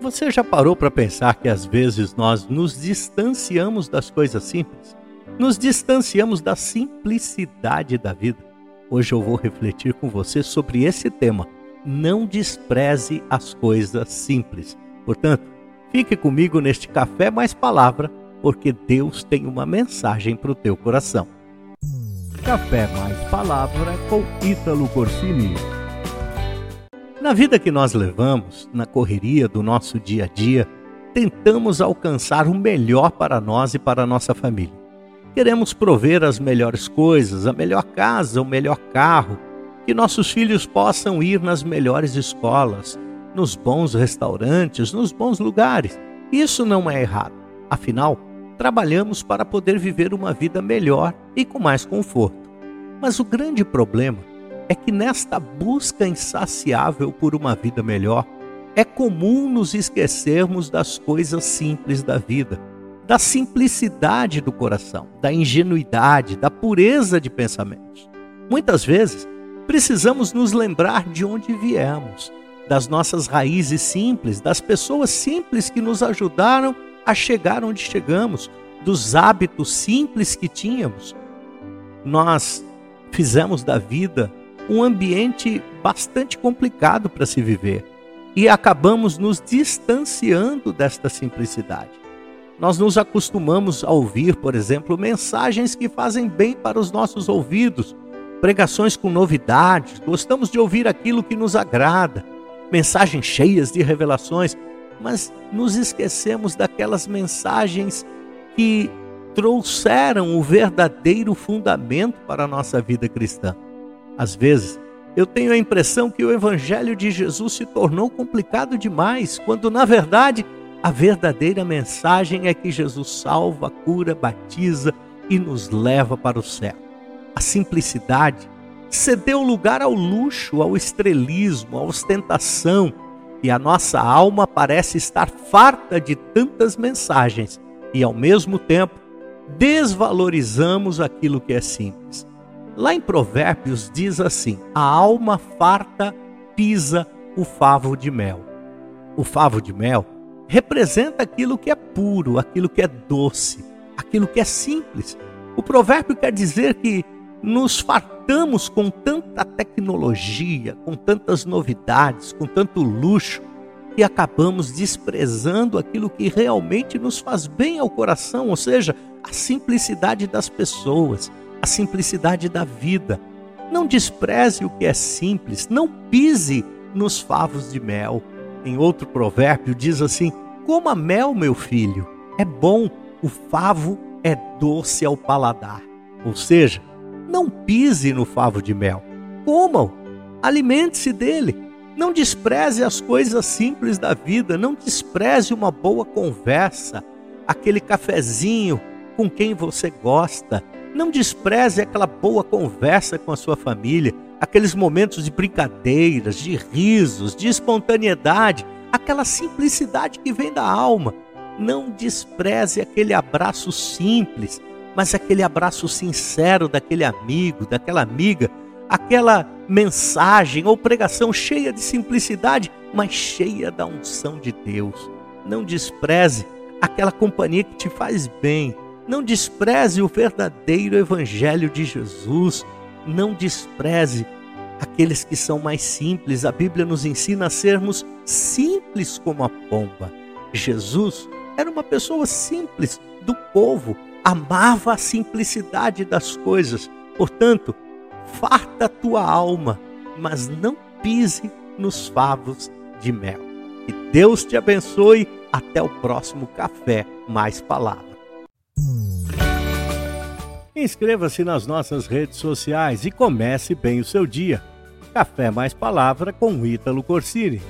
Você já parou para pensar que às vezes nós nos distanciamos das coisas simples? Nos distanciamos da simplicidade da vida? Hoje eu vou refletir com você sobre esse tema. Não despreze as coisas simples. Portanto, fique comigo neste café mais palavra, porque Deus tem uma mensagem para o teu coração. Café mais palavra com Ítalo Corsini. Na vida que nós levamos, na correria do nosso dia a dia, tentamos alcançar o melhor para nós e para a nossa família. Queremos prover as melhores coisas, a melhor casa, o melhor carro, que nossos filhos possam ir nas melhores escolas, nos bons restaurantes, nos bons lugares. Isso não é errado. Afinal, trabalhamos para poder viver uma vida melhor e com mais conforto. Mas o grande problema é que nesta busca insaciável por uma vida melhor, é comum nos esquecermos das coisas simples da vida, da simplicidade do coração, da ingenuidade, da pureza de pensamentos. Muitas vezes, precisamos nos lembrar de onde viemos, das nossas raízes simples, das pessoas simples que nos ajudaram a chegar onde chegamos, dos hábitos simples que tínhamos. Nós fizemos da vida um ambiente bastante complicado para se viver e acabamos nos distanciando desta simplicidade. Nós nos acostumamos a ouvir, por exemplo, mensagens que fazem bem para os nossos ouvidos, pregações com novidades, gostamos de ouvir aquilo que nos agrada, mensagens cheias de revelações, mas nos esquecemos daquelas mensagens que trouxeram o verdadeiro fundamento para a nossa vida cristã. Às vezes, eu tenho a impressão que o Evangelho de Jesus se tornou complicado demais, quando na verdade a verdadeira mensagem é que Jesus salva, cura, batiza e nos leva para o céu. A simplicidade cedeu lugar ao luxo, ao estrelismo, à ostentação, e a nossa alma parece estar farta de tantas mensagens e, ao mesmo tempo, desvalorizamos aquilo que é simples. Lá em Provérbios diz assim: a alma farta pisa o favo de mel. O favo de mel representa aquilo que é puro, aquilo que é doce, aquilo que é simples. O provérbio quer dizer que nos fartamos com tanta tecnologia, com tantas novidades, com tanto luxo, que acabamos desprezando aquilo que realmente nos faz bem ao coração, ou seja, a simplicidade das pessoas, a simplicidade da vida. Não despreze o que é simples, não pise nos favos de mel. Em outro provérbio diz assim: Coma mel, meu filho, é bom, o favo é doce ao paladar. Ou seja, não pise no favo de mel, coma-o, alimente-se dele. Não despreze as coisas simples da vida, não despreze uma boa conversa, aquele cafezinho com quem você gosta, não despreze aquela boa conversa com a sua família, aqueles momentos de brincadeiras, de risos, de espontaneidade, aquela simplicidade que vem da alma. Não despreze aquele abraço simples, mas aquele abraço sincero daquele amigo, daquela amiga, aquela mensagem ou pregação cheia de simplicidade, mas cheia da unção de Deus. Não despreze aquela companhia que te faz bem, não despreze o verdadeiro Evangelho de Jesus. Não despreze aqueles que são mais simples. A Bíblia nos ensina a sermos simples como a pomba. Jesus era uma pessoa simples do povo, amava a simplicidade das coisas. Portanto, farta a tua alma, mas não pise nos favos de mel. Que Deus te abençoe. Até o próximo café mais palavras. Inscreva-se nas nossas redes sociais e comece bem o seu dia. Café Mais Palavra com Ítalo Corsini.